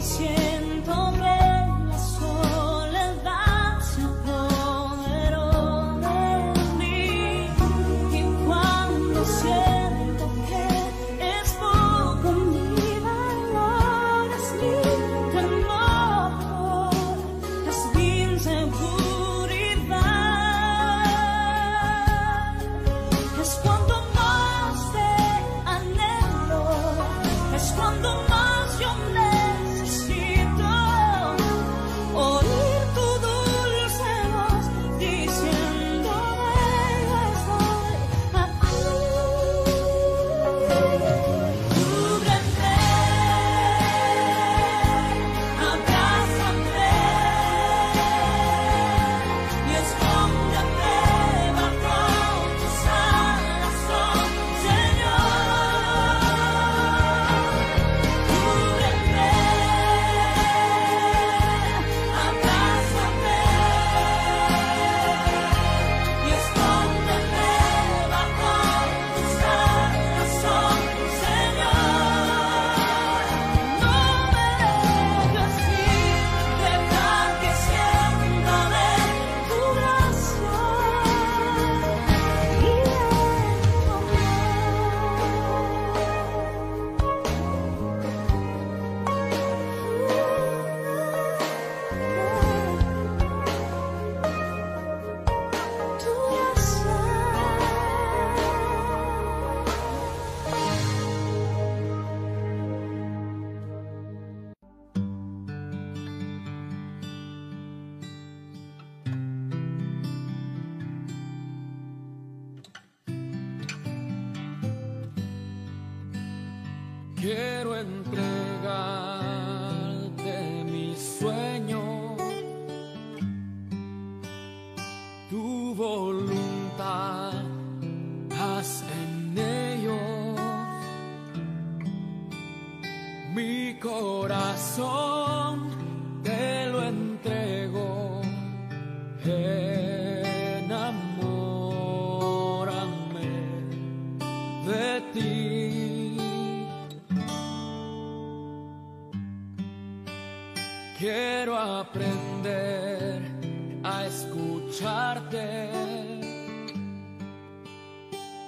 一切。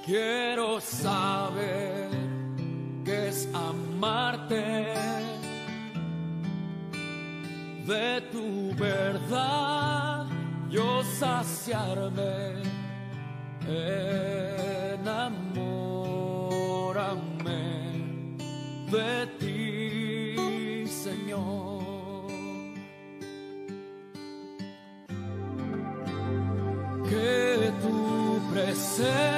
Quiero saber qué es amarte de tu verdad, yo saciarme enamórame de ti, Señor. Que tu presencia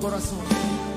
corazón.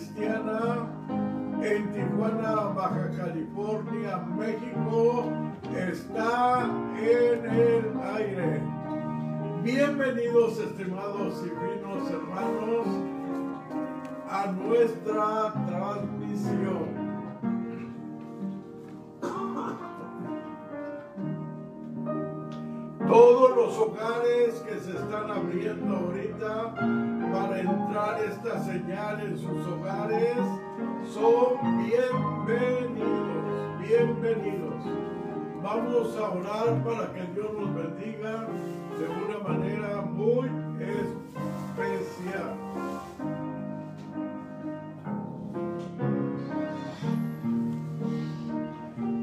Cristiana en Tijuana, Baja California, México, está en el aire. Bienvenidos, estimados y finos hermanos, a nuestra transmisión. Hogares que se están abriendo ahorita para entrar esta señal en sus hogares son bienvenidos, bienvenidos. Vamos a orar para que Dios nos bendiga de una manera muy especial.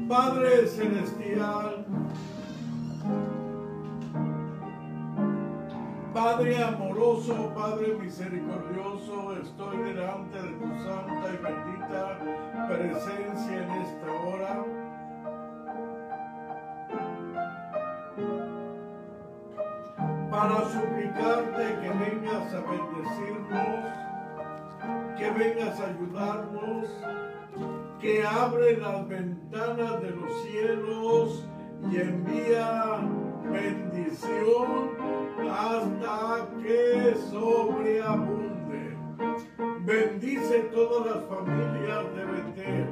Padre Celestial, Padre amoroso, Padre misericordioso, estoy delante de tu santa y bendita presencia en esta hora. Para suplicarte que vengas a bendecirnos, que vengas a ayudarnos, que abre las ventanas de los cielos y envía bendición hasta que sobreabunde. Bendice todas las familias de Betel.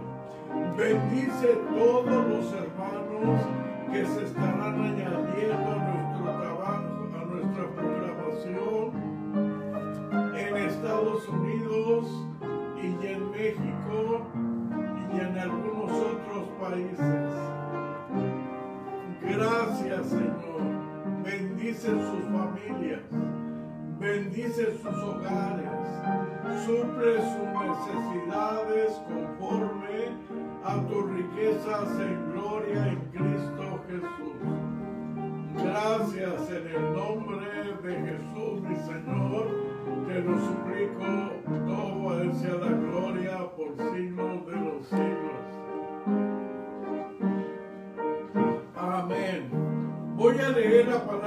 Bendice todos los hermanos que se estarán añadiendo a nuestro trabajo, a nuestra programación en Estados Unidos y en México y en algunos otros países. Gracias, Señor. Bendice sus familias. Bendice sus hogares. Suple sus necesidades conforme a tus riquezas en gloria en Cristo Jesús. Gracias en el nombre de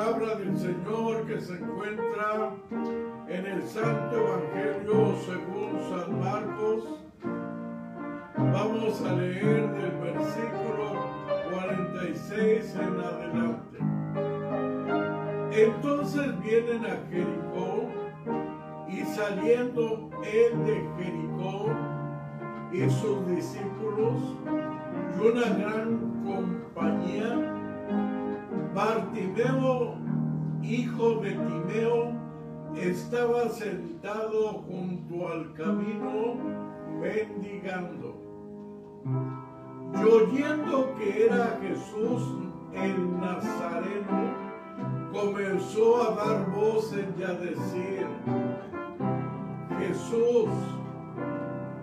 palabra del Señor que se encuentra en el Santo Evangelio según San Marcos. Vamos a leer del versículo 46 en adelante. Entonces vienen a Jericó y saliendo él de Jericó y sus discípulos y una gran compañía, Bartimeo, hijo de Timeo, estaba sentado junto al camino mendigando. Y oyendo que era Jesús el Nazareno, comenzó a dar voces y a decir, Jesús,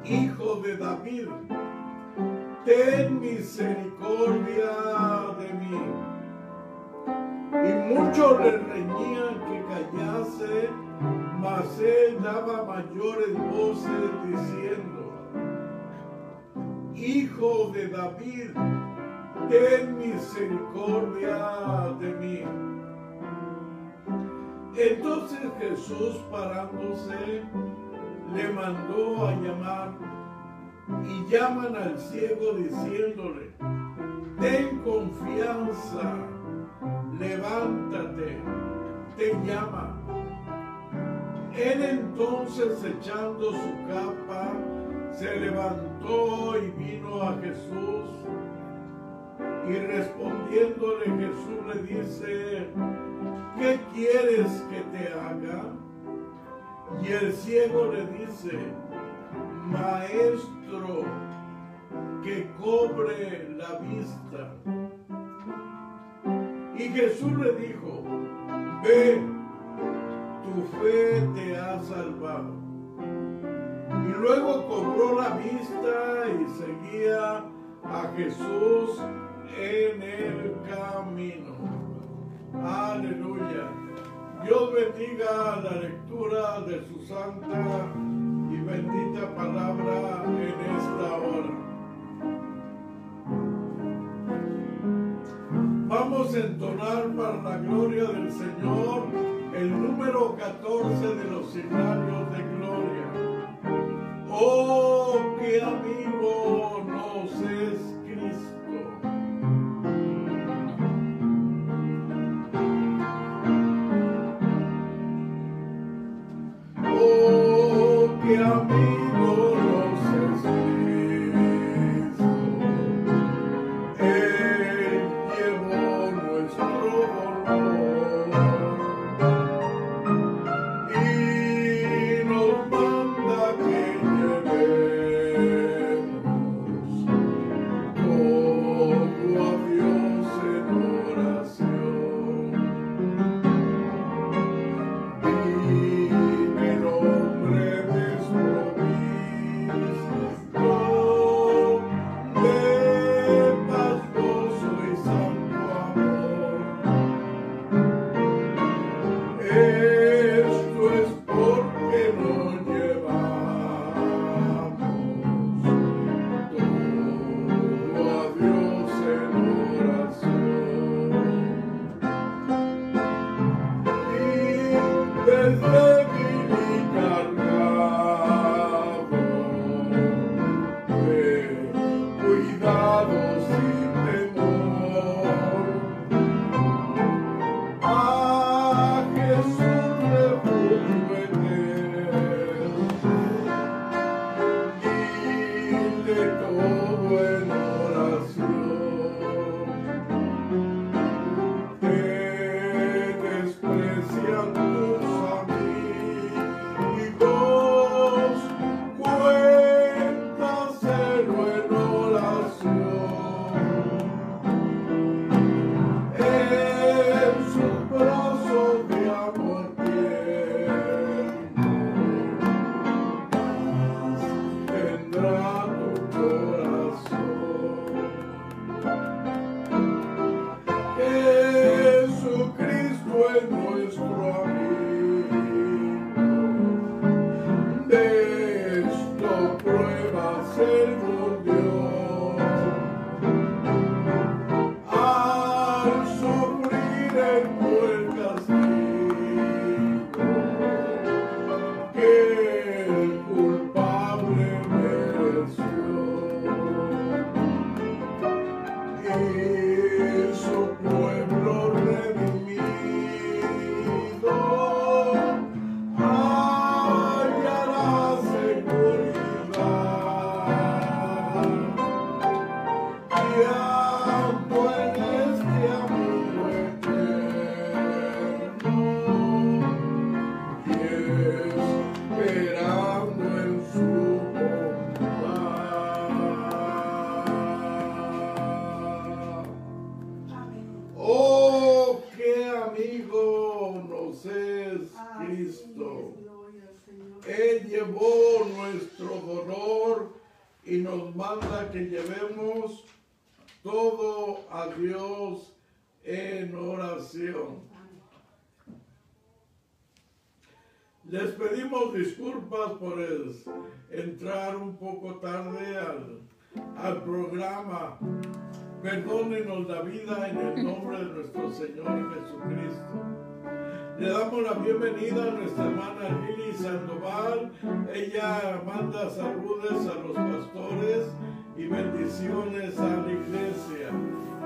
hijo de David, ten misericordia de mí. Y muchos le reñían que callase, mas él daba mayores voces diciendo, Hijo de David, ten misericordia de mí. Entonces Jesús parándose, le mandó a llamar y llaman al ciego diciéndole, ten confianza, levántate, te llama. Él entonces echando su capa, se levantó y vino a Jesús. Y respondiéndole Jesús le dice, ¿qué quieres que te haga? Y el ciego le dice, maestro, que cobre la vista. Y Jesús le dijo, ve, tu fe te ha salvado. Y luego cobró la vista y seguía a Jesús en el camino. Aleluya. Dios bendiga la lectura de su santa y bendita palabra en esta hora. Vamos a entonar para la gloria del Señor el número 14 de los signarios de gloria. Oh, qué amigo en el nombre de nuestro Señor Jesucristo. Le damos la bienvenida a nuestra hermana Lili Sandoval. Ella manda saludos a los pastores y bendiciones a la iglesia.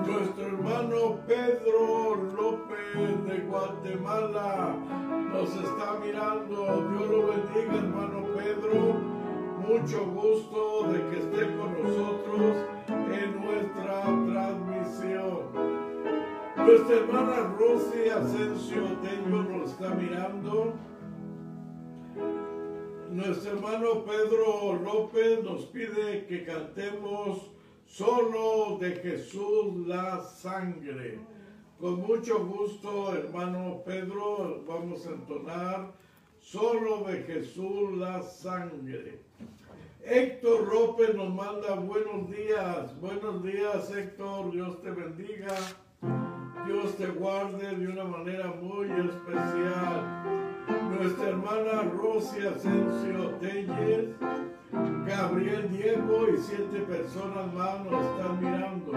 Nuestro hermano Pedro López de Guatemala nos está mirando. Dios lo bendiga, hermano Pedro. Mucho gusto de que esté con nosotros en nuestra transmisión. Nuestra hermana Rosy Asensio Tello nos está mirando. Nuestro hermano Pedro López nos pide que cantemos solo de Jesús la sangre. Con mucho gusto, hermano Pedro, vamos a entonar solo de Jesús la sangre. Héctor López nos manda buenos días. Buenos días, Héctor. Dios te bendiga. Dios te guarde de una manera muy especial. Nuestra hermana Rosy Asensio Telles, Gabriel Diego y siete personas más nos están mirando.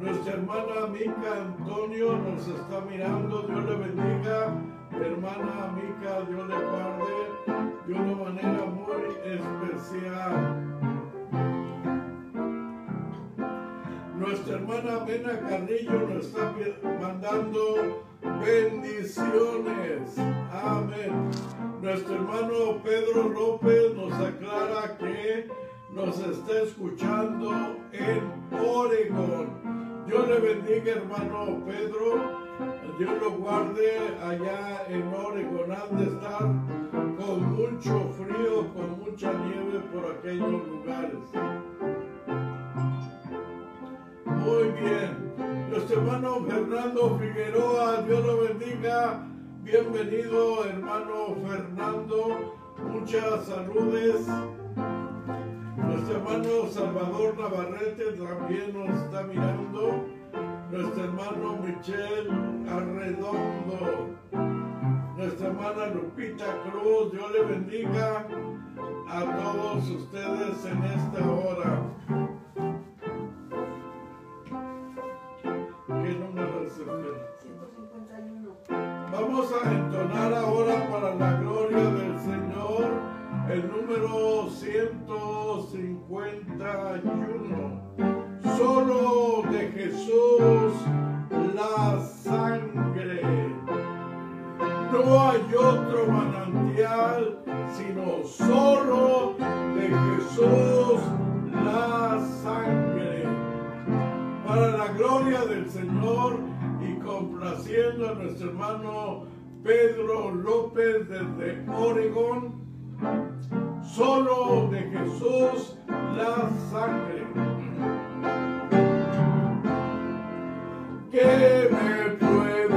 Nuestra hermana Mica Antonio nos está mirando. Dios le bendiga. hermana Mica, Dios le guarde de una manera muy especial. Nuestra hermana Mena Carrillo nos está mandando bendiciones. Amén. Nuestro hermano Pedro López nos aclara que nos está escuchando en Oregon. Dios le bendiga, hermano Pedro. Dios lo guarde allá en Oregon. Han de estar con mucho frío, con mucha nieve por aquellos lugares. Muy bien. Nuestro hermano Fernando Figueroa, Dios lo bendiga. Bienvenido, hermano Fernando. Muchas saludes. Nuestro hermano Salvador Navarrete también nos está mirando. Nuestro hermano Michel Arredondo. Nuestra hermana Lupita Cruz, Dios le bendiga a todos ustedes en esta hora. ¿Qué número es el? 151. Vamos a entonar ahora para la gloria del Señor el número 151. Solo de Jesús la sangre. No hay otro manantial, sino solo de Jesús la sangre para la gloria del Señor y complaciendo a nuestro hermano Pedro López desde Oregón, solo de Jesús la sangre. Que me puede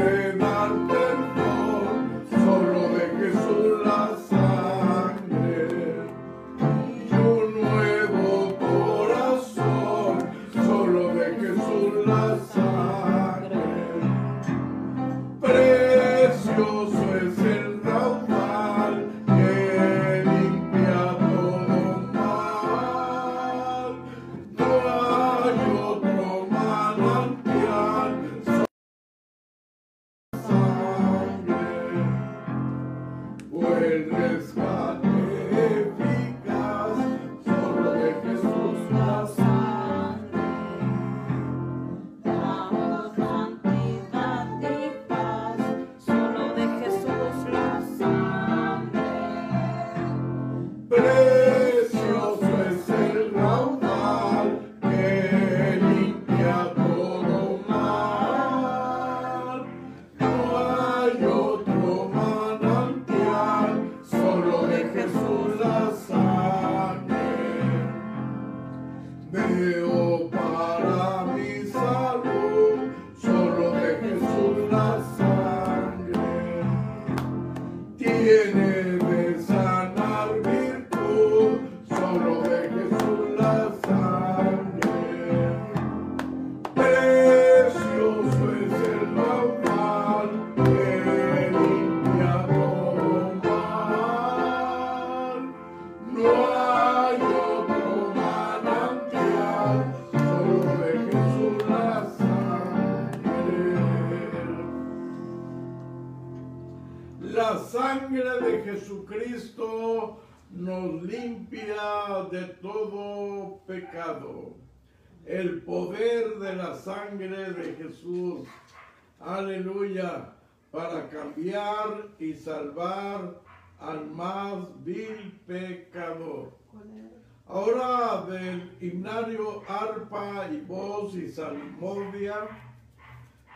sangre de Jesús. Aleluya. Para cambiar y salvar al más vil pecador. Ahora del himnario arpa y voz y salmodia,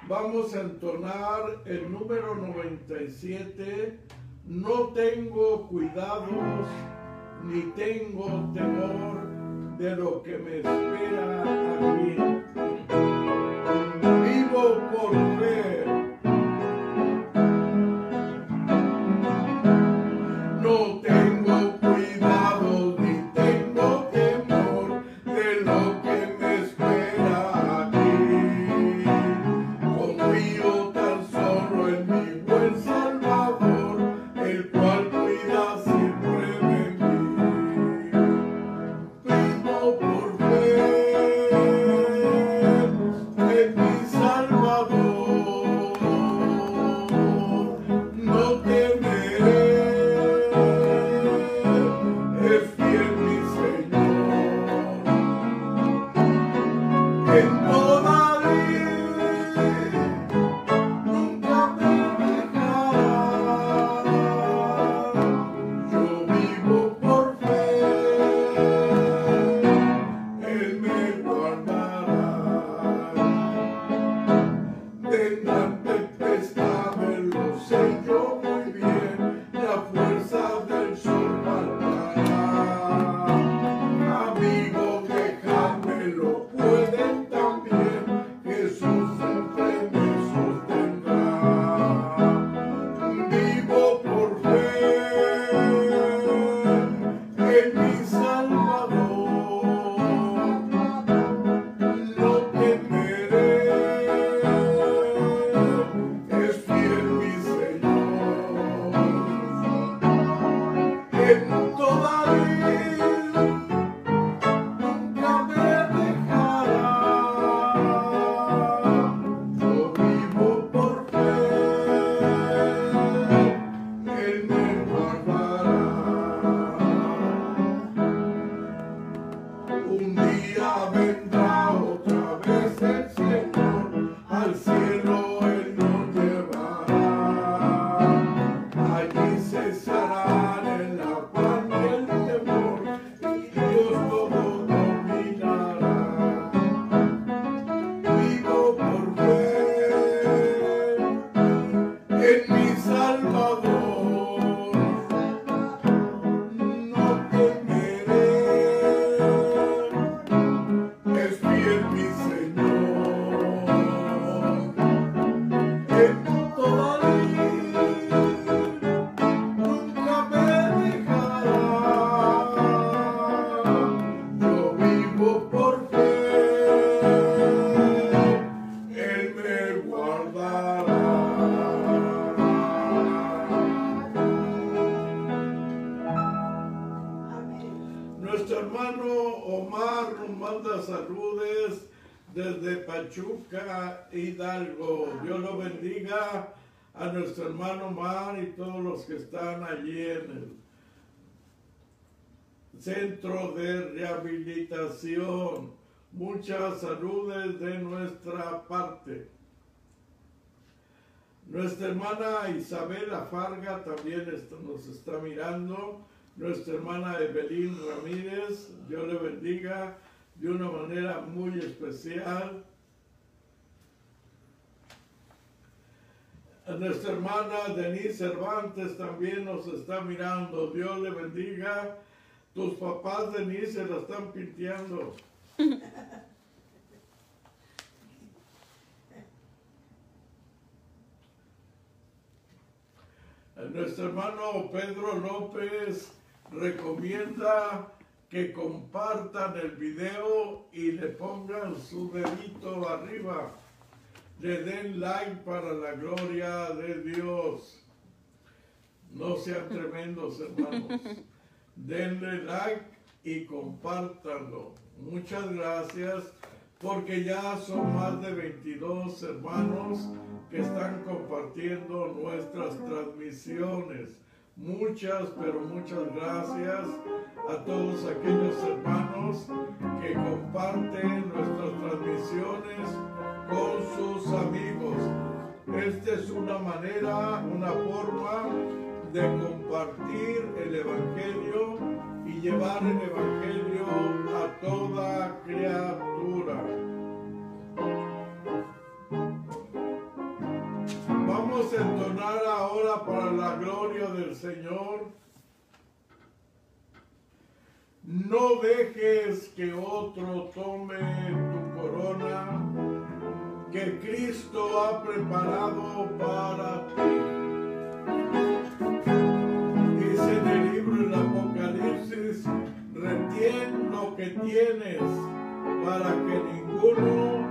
vamos a entonar el número 97. No tengo cuidados ni tengo temor de lo que me espera aquí. Vivo a nuestro hermano Omar y todos los que están allí en el centro de rehabilitación. Muchas saludes de nuestra parte. Nuestra hermana Isabela Farga también nos está mirando. Nuestra hermana Evelyn Ramírez, Dios le bendiga de una manera muy especial. Nuestra hermana Denise Cervantes también nos está mirando. Dios le bendiga. Tus papás, Denise, se la están pinteando. Nuestro hermano Pedro López recomienda que compartan el video y le pongan su dedito arriba. Le den like para la gloria de Dios. No sean tremendos hermanos. Denle like y compártanlo. Muchas gracias porque ya son más de 22 hermanos que están compartiendo nuestras transmisiones. Muchas, pero muchas gracias a todos aquellos hermanos que comparten nuestras transmisiones con sus amigos. Esta es una manera, una forma de compartir el Evangelio y llevar el Evangelio a toda criatura. Vamos a entonar ahora para la gloria del Señor. No dejes que otro tome tu corona que Cristo ha preparado para ti. Dice en el libro del Apocalipsis, retien lo que tienes para que ninguno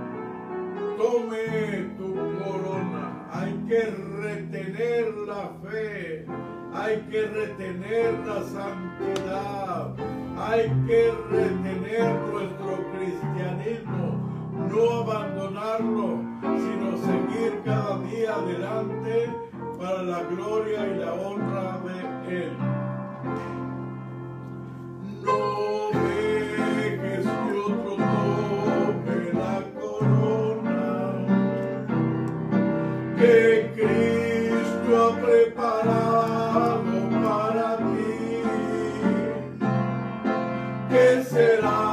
tome tu corona. Hay que retener la fe, hay que retener la santidad, hay que retener nuestro cristianismo, no abandonarlo, sino seguir cada día adelante para la gloria y la honra de Él. No dejes que otro tome la corona que Cristo ha preparado para ti. Que será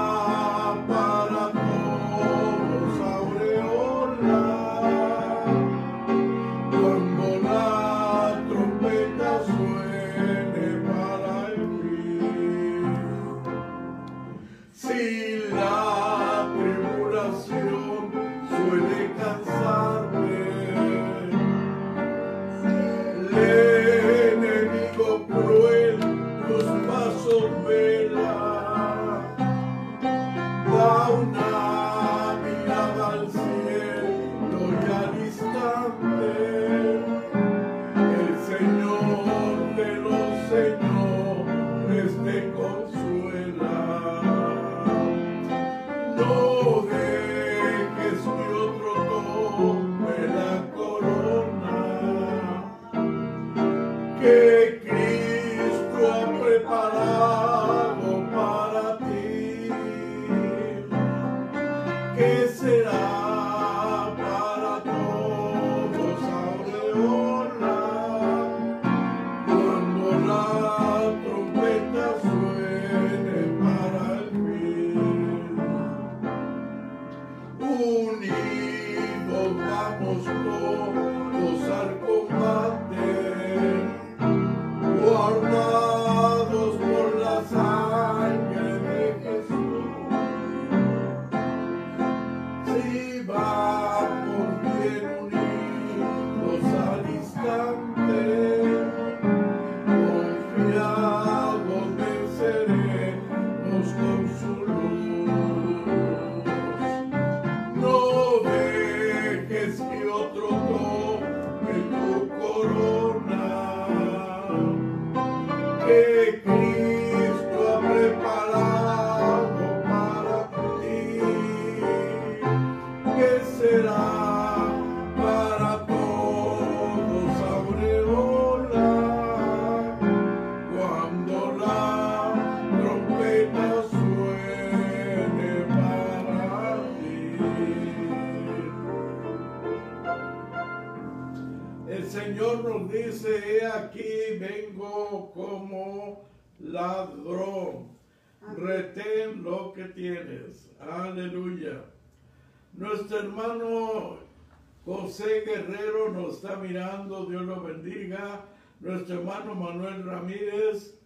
está mirando, Dios lo bendiga. Nuestro hermano Manuel Ramírez,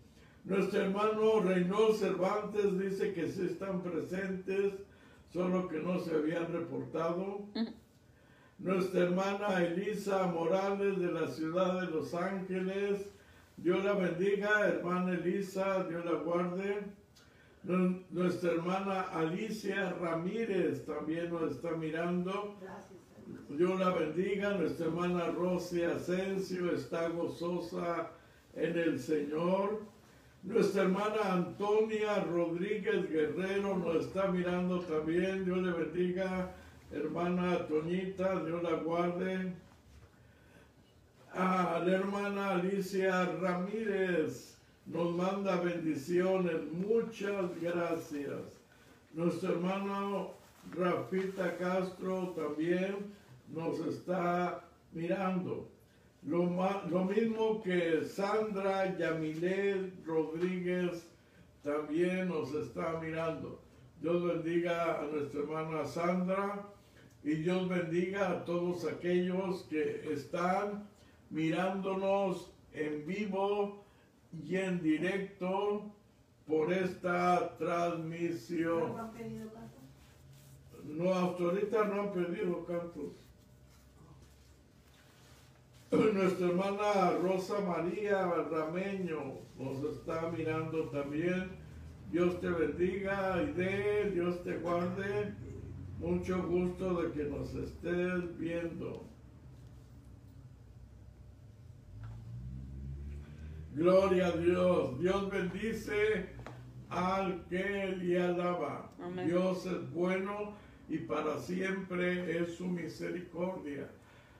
nuestro hermano Reynold Cervantes dice que sí están presentes, solo que no se habían reportado. Nuestra hermana Elisa Morales de la ciudad de Los Ángeles, Dios la bendiga, hermana Elisa, Dios la guarde. Nu- Nuestra hermana Alicia Ramírez también nos está mirando. Dios la bendiga. Nuestra hermana Rosy Asensio está gozosa en el Señor. Nuestra hermana Antonia Rodríguez Guerrero nos está mirando también. Dios le bendiga. Hermana Toñita, Dios la guarde. A la hermana Alicia Ramírez nos manda bendiciones. Muchas gracias. Nuestro hermano Rafita Castro también nos está mirando. Lo, lo mismo que Sandra Yamilet Rodríguez también nos está mirando. Dios bendiga a nuestra hermana Sandra y Dios bendiga a todos aquellos que están mirándonos en vivo y en directo por esta transmisión. ¿No hasta ahorita no han pedido cantos. Nuestra hermana Rosa María Rameño nos está mirando también. Dios te bendiga y de Dios te guarde. Mucho gusto de que nos estés viendo. Gloria a Dios. Dios bendice al que le alaba. Amén. Dios es bueno y para siempre es su misericordia.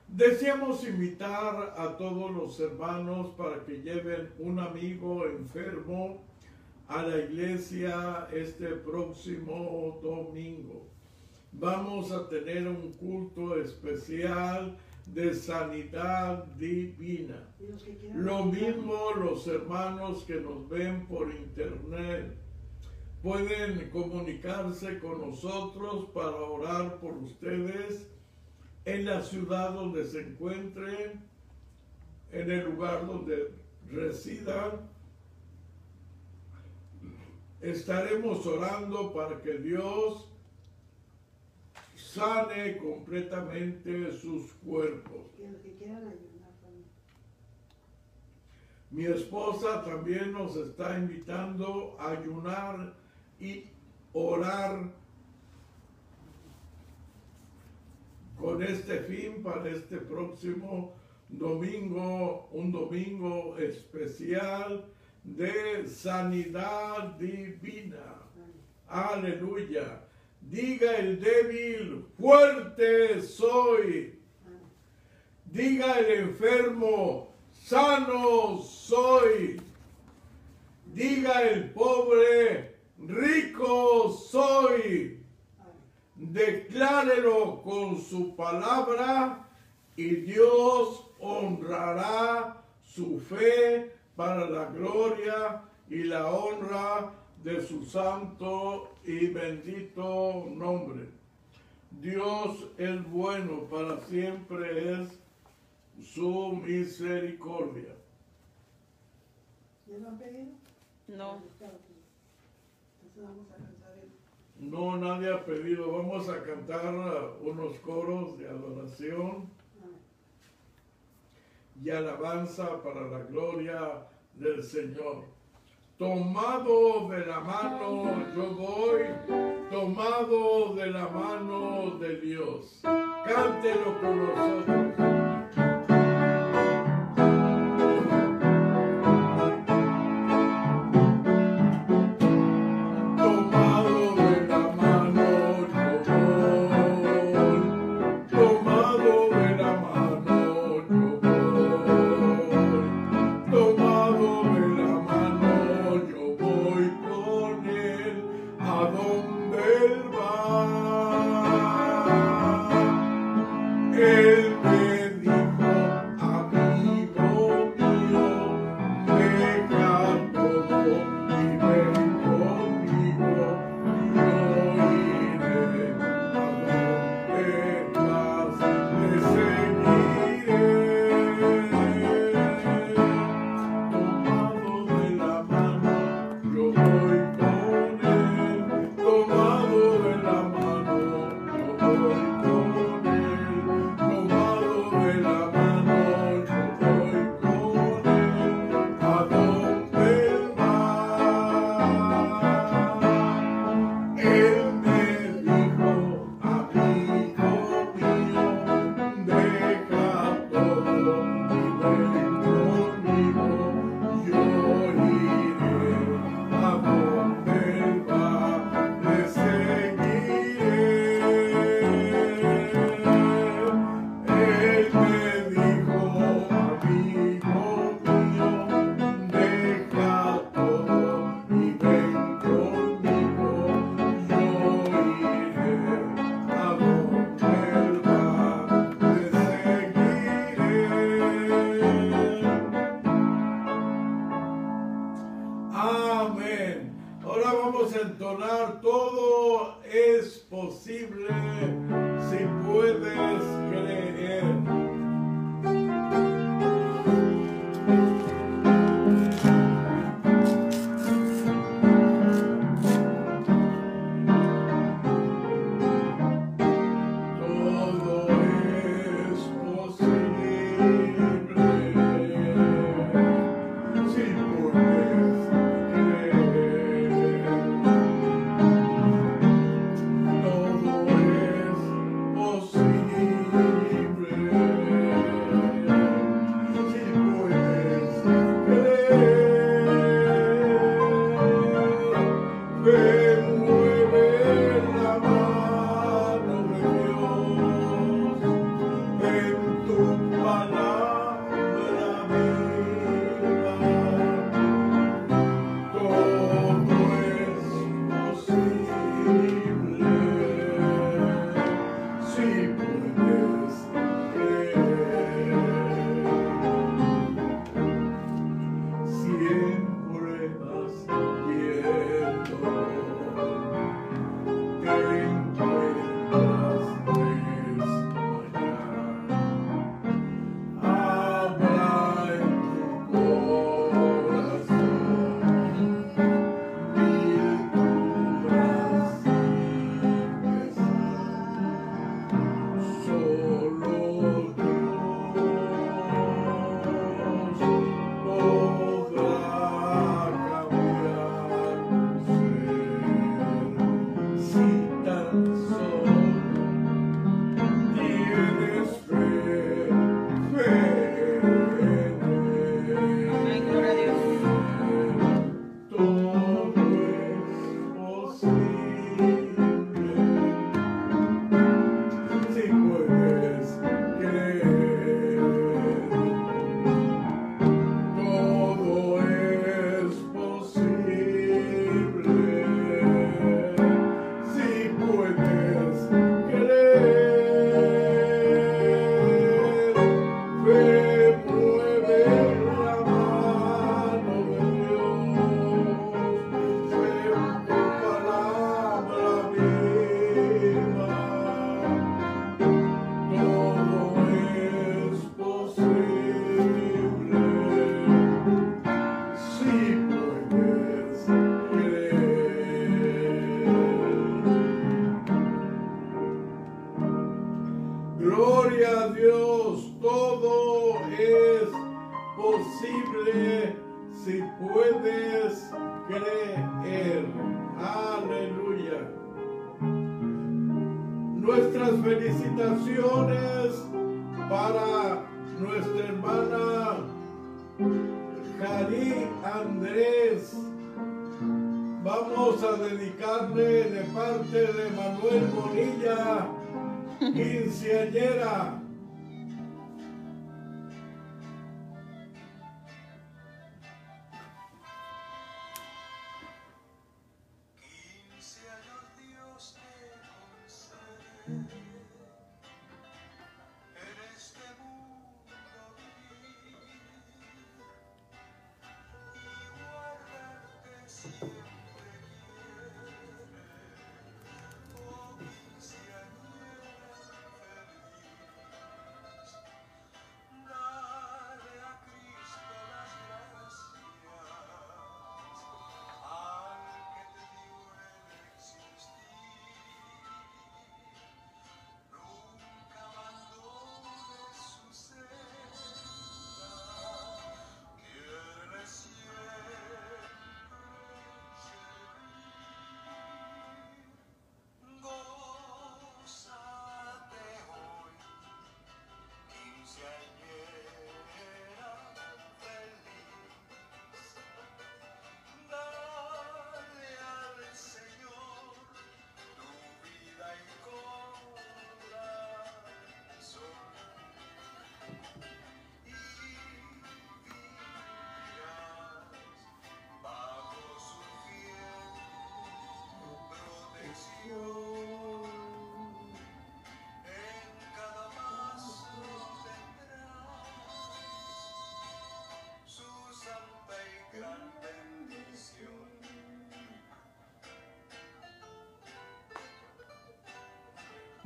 Deseamos invitar a todos los hermanos para que lleven un amigo enfermo a la iglesia este próximo domingo. Vamos a tener un culto especial de sanidad divina. Lo mismo los hermanos que nos ven por internet. Pueden comunicarse con nosotros para orar por ustedes en la ciudad donde se encuentren, en el lugar donde residan. Estaremos orando para que Dios sane completamente sus cuerpos. Mi esposa también nos está invitando a ayunar y orar con este fin para este próximo domingo, un domingo especial de sanidad divina. Aleluya. Diga el débil, fuerte soy. Diga el enfermo, sano soy. Diga el pobre, rico soy. Declárelo con su palabra y Dios honrará su fe para la gloria y la honra de su santo y bendito nombre. Dios es bueno, para siempre es su misericordia. ¿Ya lo han pedido? No. No, nadie ha pedido. Vamos a cantar unos coros de adoración y alabanza para la gloria del Señor. Tomado de la mano yo voy, tomado de la mano de Dios. Cántelo con nosotros.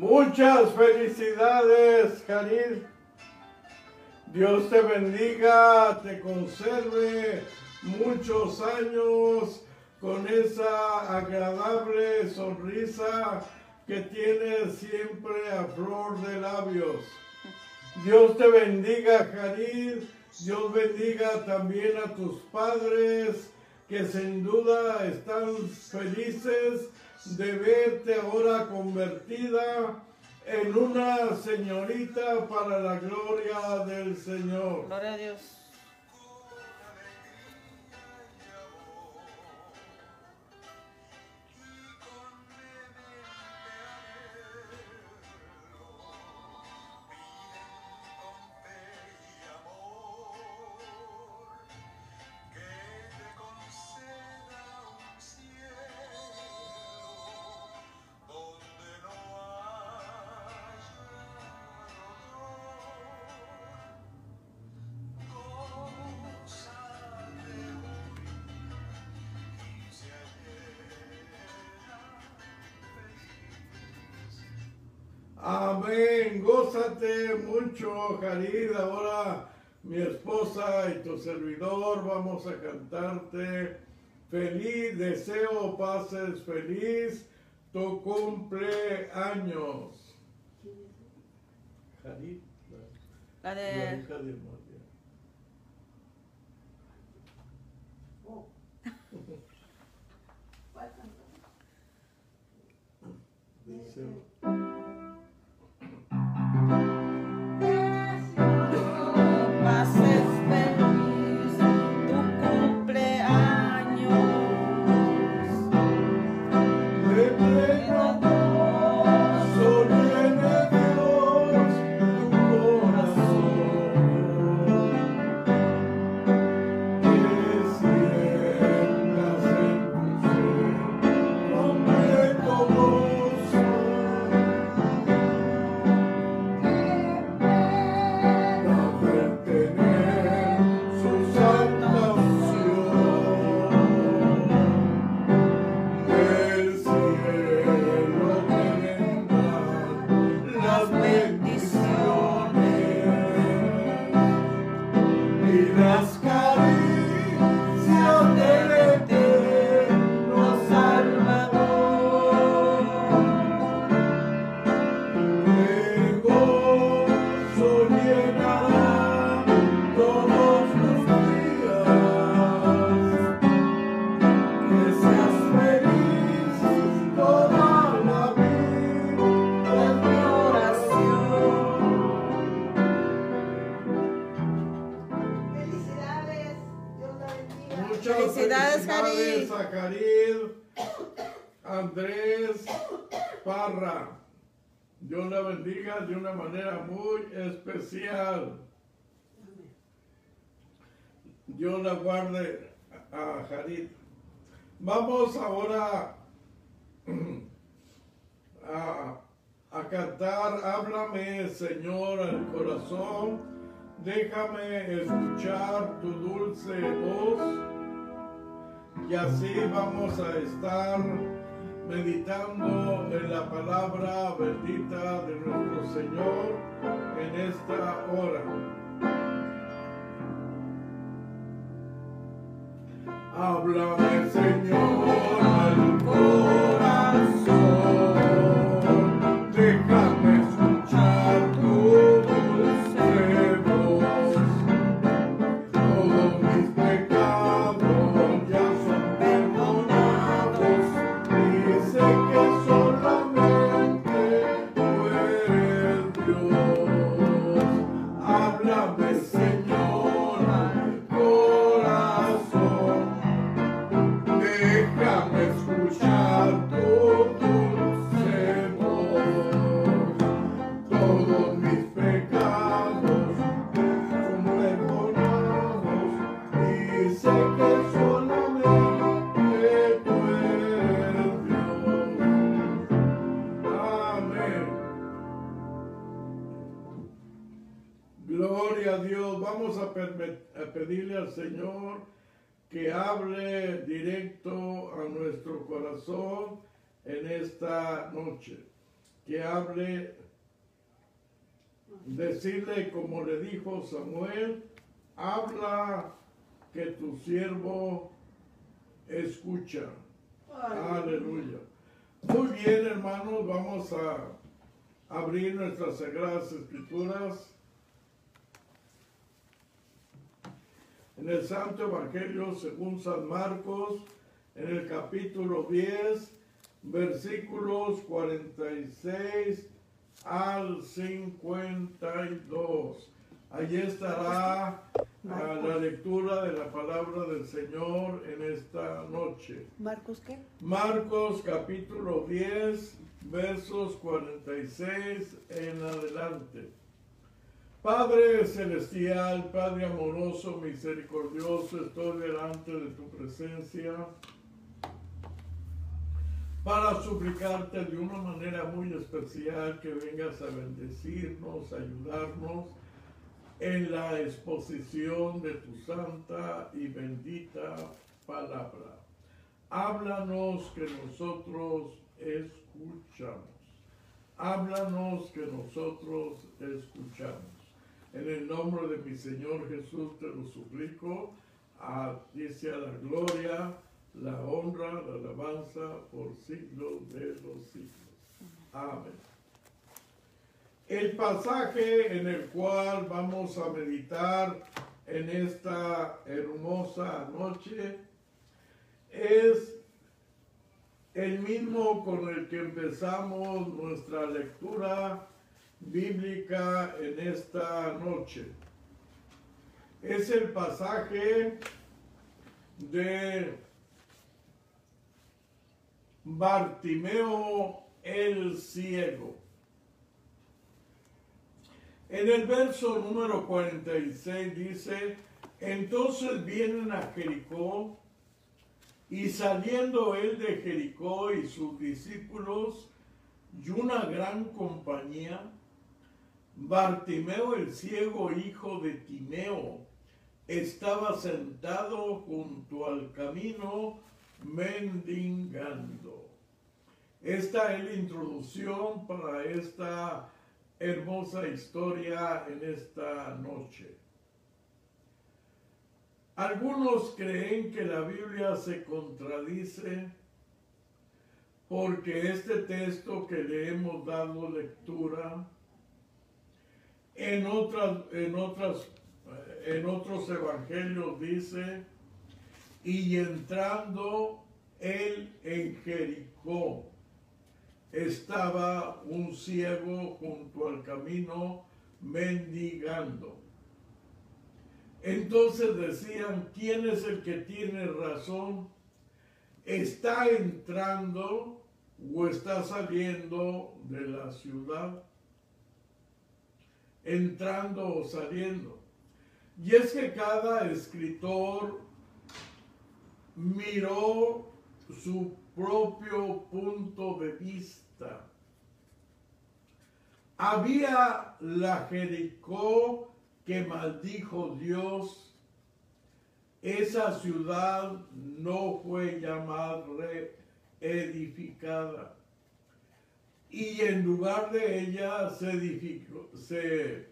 Muchas felicidades, Jalil. Dios te bendiga, te conserve muchos años con esa agradable sonrisa que tienes siempre a flor de labios. Dios te bendiga, Jalil. Dios bendiga también a tus padres que sin duda están felices de verte ahora convertida en una señorita para la gloria del Señor. Gloria a Dios. Gózate mucho, Jarid. Ahora mi esposa y tu servidor vamos a cantarte. Feliz deseo, pases feliz tu cumpleaños. Jarid. La la de. hija de Dios la guarde a Jarit. Vamos ahora a, a cantar, háblame Señor al corazón, déjame escuchar tu dulce voz y así vamos a estar meditando en la palabra bendita de nuestro Señor en esta hora. Háblame Señor al corazón, Vamos a, a pedirle al Señor que hable directo a nuestro corazón en esta noche. Que hable, decirle como le dijo Samuel, habla que tu siervo escucha. Aleluya. Muy bien, hermanos, vamos a abrir nuestras sagradas escrituras. En el Santo Evangelio según San Marcos, en el capítulo 10, versículos 46 al 52. Allí estará la lectura de la palabra del Señor en esta noche. ¿Marcos qué? Marcos capítulo 10, versos 46 en adelante. Padre celestial, Padre amoroso, misericordioso, estoy delante de tu presencia para suplicarte de una manera muy especial que vengas a bendecirnos, ayudarnos en la exposición de tu santa y bendita palabra. Háblanos que nosotros escuchamos. Háblanos que nosotros escuchamos. En el nombre de mi Señor Jesús te lo suplico. A ti sea la gloria, la honra, la alabanza por siglos de los siglos. Amén. El pasaje en el cual vamos a meditar en esta hermosa noche es el mismo con el que empezamos nuestra lectura bíblica en esta noche. Es el pasaje de Bartimeo el ciego. En el verso número 46 dice, entonces vienen a Jericó y saliendo él de Jericó y sus discípulos y una gran compañía, Bartimeo el ciego, hijo de Timeo, estaba sentado junto al camino mendigando. Esta es la introducción para esta hermosa historia en esta noche. Algunos creen que la Biblia se contradice porque este texto que le hemos dado lectura en otras en otras en otros evangelios dice y entrando él en Jericó estaba un ciego junto al camino mendigando. Entonces decían, ¿quién es el que tiene razón? Está entrando o está saliendo de la ciudad, entrando o saliendo. Y es que cada escritor miró su propio punto de vista. Había la Jericó que maldijo Dios. Esa ciudad no fue llamada edificada. Y en lugar de ella se edificó, se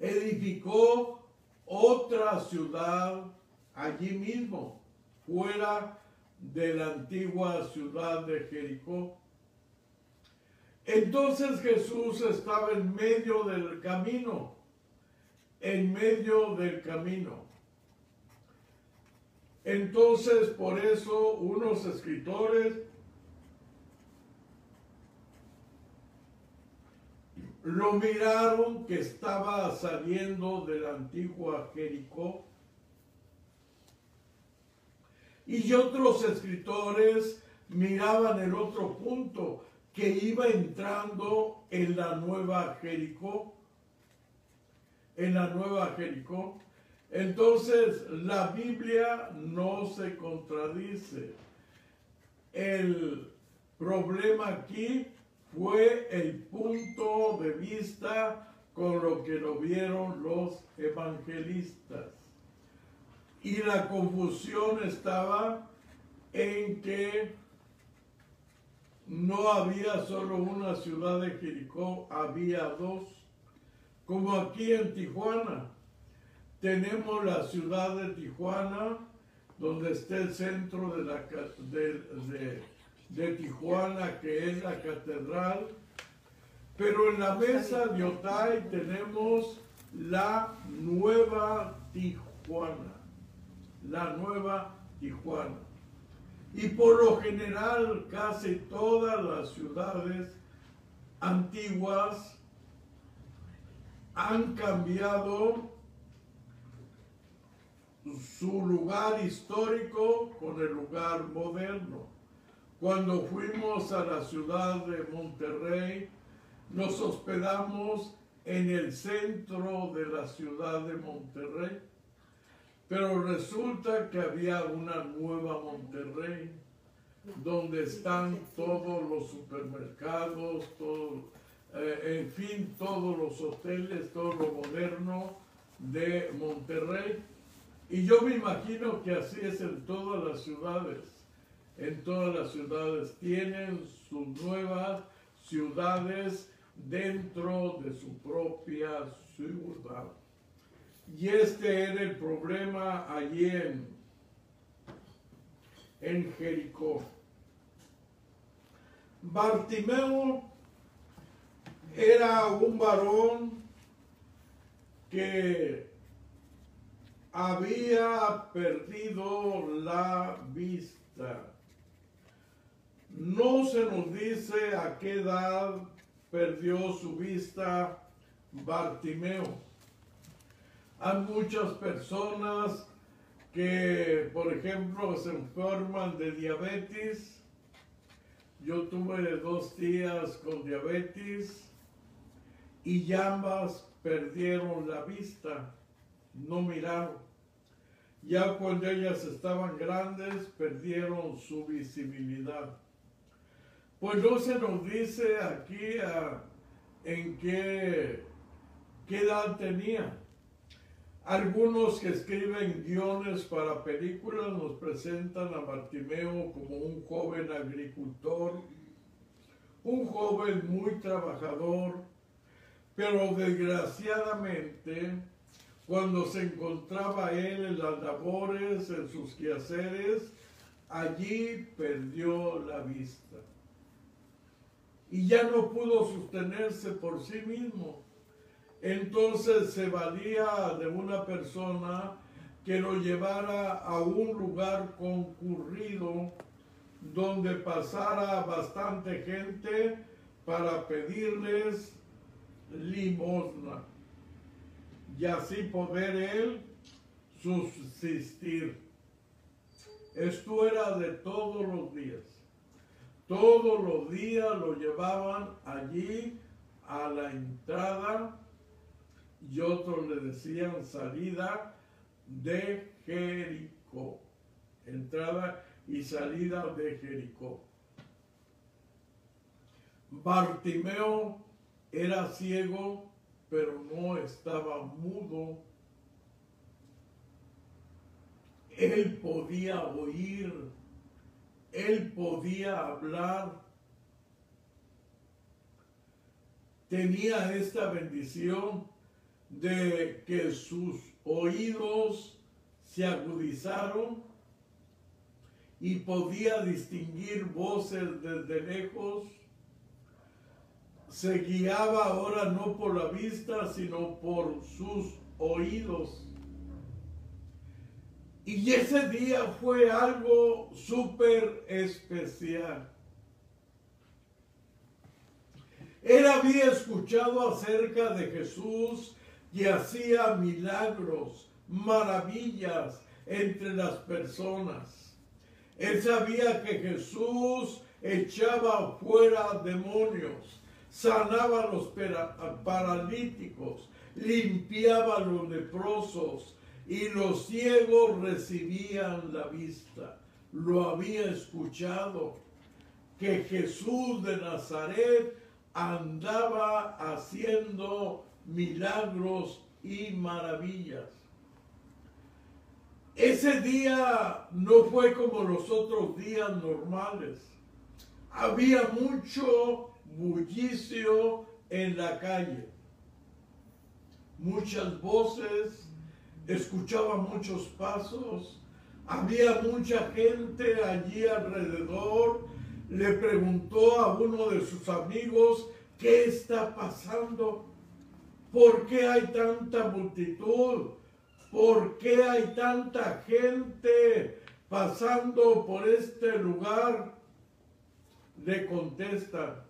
edificó otra ciudad allí mismo, fuera de la antigua ciudad de Jericó. Entonces Jesús estaba en medio del camino, en medio del camino. Entonces, por eso, unos escritores lo miraron que estaba saliendo de la antigua Jericó. Y otros escritores miraban el otro punto, que iba entrando en la nueva Jericó. En la nueva Jericó. Entonces, la Biblia no se contradice. El problema aquí fue el punto de vista con lo que lo vieron los evangelistas. Y la confusión estaba en que no había solo una ciudad de Jericó, había dos. Como aquí en Tijuana, tenemos la ciudad de Tijuana, donde está el centro de, la, de- de Tijuana, que es la catedral. Pero en la mesa de Otay tenemos la nueva Tijuana, la nueva Tijuana. Y por lo general casi todas las ciudades antiguas han cambiado su lugar histórico con el lugar moderno. Cuando fuimos a la ciudad de Monterrey, nos hospedamos en el centro de la ciudad de Monterrey, pero resulta que había una nueva Monterrey, donde están todos los supermercados, todo, eh, en fin, todos los hoteles, todo lo moderno de Monterrey. Y yo me imagino que así es en todas las ciudades. En todas las ciudades tienen sus nuevas ciudades dentro de su propia ciudad. Y este era el problema allí en, en Jericó. Bartimeo era un varón que había perdido la vista. No se nos dice a qué edad perdió su vista Bartimeo. Hay muchas personas que, por ejemplo, se enferman de diabetes. Yo tuve dos tías con diabetes y ambas perdieron la vista, no miraron. Ya cuando ellas estaban grandes, perdieron su visibilidad. Pues no se nos dice aquí ah, en qué, qué edad tenía. Algunos que escriben guiones para películas nos presentan a Bartimeo como un joven agricultor, un joven muy trabajador, pero desgraciadamente cuando se encontraba él en las labores, en sus quehaceres, allí perdió la vista. Y ya no pudo sostenerse por sí mismo. Entonces se valía de una persona que lo llevara a un lugar concurrido donde pasara bastante gente para pedirles limosna y así poder él subsistir. Esto era de todos los días. Todos los días lo llevaban allí a la entrada y otros le decían salida de Jericó. Entrada y salida de Jericó. Bartimeo era ciego, pero no estaba mudo. Él podía oír, él podía hablar. Tenía esta bendición de que sus oídos se agudizaron y podía distinguir voces desde lejos. Se guiaba ahora no por la vista, sino por sus oídos. Y ese día fue algo súper especial. Él había escuchado acerca de Jesús y hacía milagros, maravillas entre las personas. Él sabía que Jesús echaba fuera demonios, sanaba a los para- paralíticos, limpiaba los leprosos y los ciegos recibían la vista. Lo había escuchado que Jesús de Nazaret andaba haciendo milagros y maravillas. Ese día no fue como los otros días normales. Había mucho bullicio en la calle, muchas voces, escuchaba muchos pasos, había mucha gente allí alrededor. Le preguntó a uno de sus amigos, ¿qué está pasando? ¿Por qué hay tanta multitud? ¿Por qué hay tanta gente pasando por este lugar? Le contesta,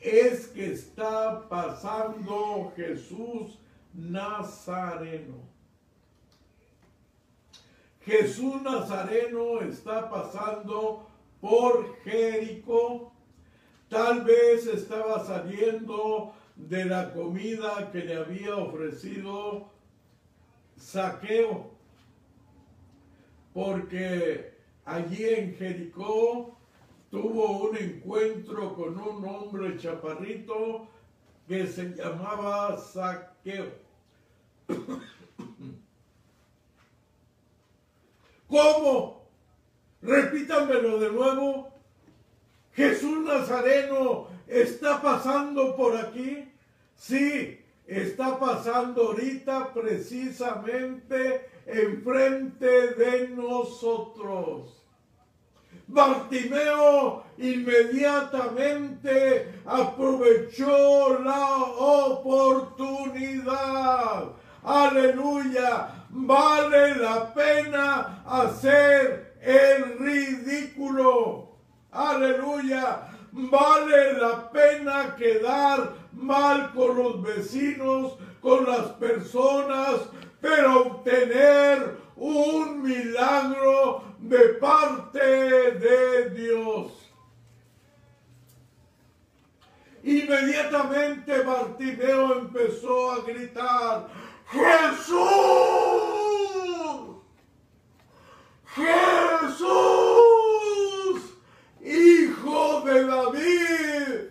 es que está pasando Jesús Nazareno. Jesús Nazareno está pasando por Jericó. Tal vez estaba saliendo de la comida que le había ofrecido Saqueo, porque allí en Jericó tuvo un encuentro con un hombre chaparrito que se llamaba Saqueo. ¿Cómo? Repítanmelo de nuevo. Jesús Nazareno está pasando por aquí. Sí, está pasando ahorita precisamente enfrente de nosotros. Bartimeo inmediatamente aprovechó la oportunidad. Aleluya. Vale la pena hacer el ridículo. Aleluya. Vale la pena quedar mal con los vecinos, con las personas, pero obtener un milagro de parte de Dios. Inmediatamente Bartimeo empezó a gritar, Jesús, Jesús, Hijo de David,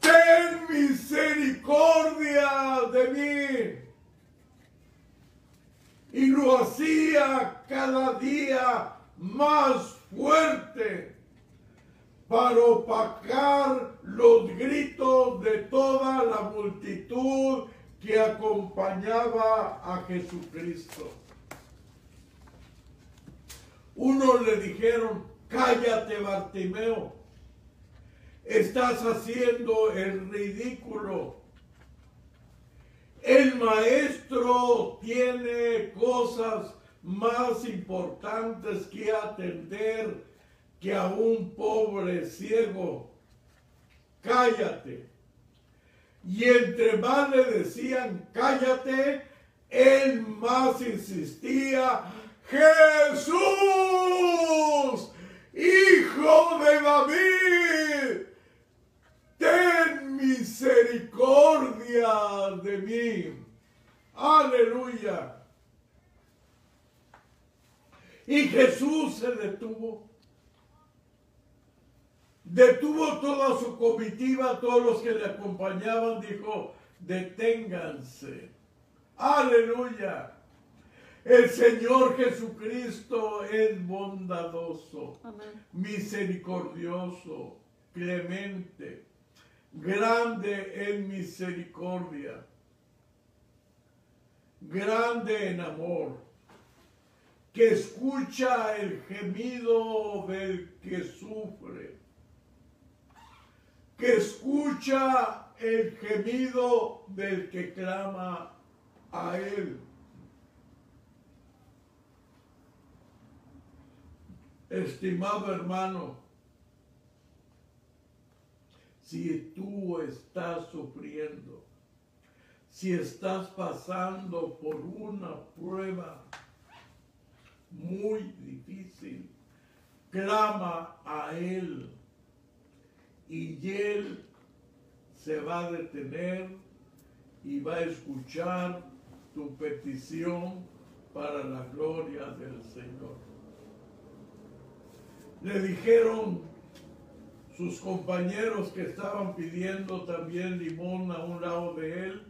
ten misericordia de mí. Y lo hacía cada día más fuerte para opacar los gritos de toda la multitud que acompañaba a Jesucristo. Unos le dijeron, cállate Bartimeo, estás haciendo el ridículo. El maestro tiene cosas más importantes que atender que a un pobre ciego. Cállate. Y entre más le decían, cállate, él más insistía, Jesús, Hijo de David, ten misericordia de mí. Aleluya. Y Jesús se detuvo. Detuvo toda su comitiva, todos los que le acompañaban, dijo, deténganse. Aleluya. El Señor Jesucristo es bondadoso, Amén. misericordioso, clemente, grande en misericordia, grande en amor, que escucha el gemido del que sufre, que escucha el gemido del que clama a Él. Estimado hermano, si tú estás sufriendo, si estás pasando por una prueba muy difícil, clama a Él y Él se va a detener y va a escuchar tu petición para la gloria del Señor. Le dijeron sus compañeros que estaban pidiendo también limón a un lado de él.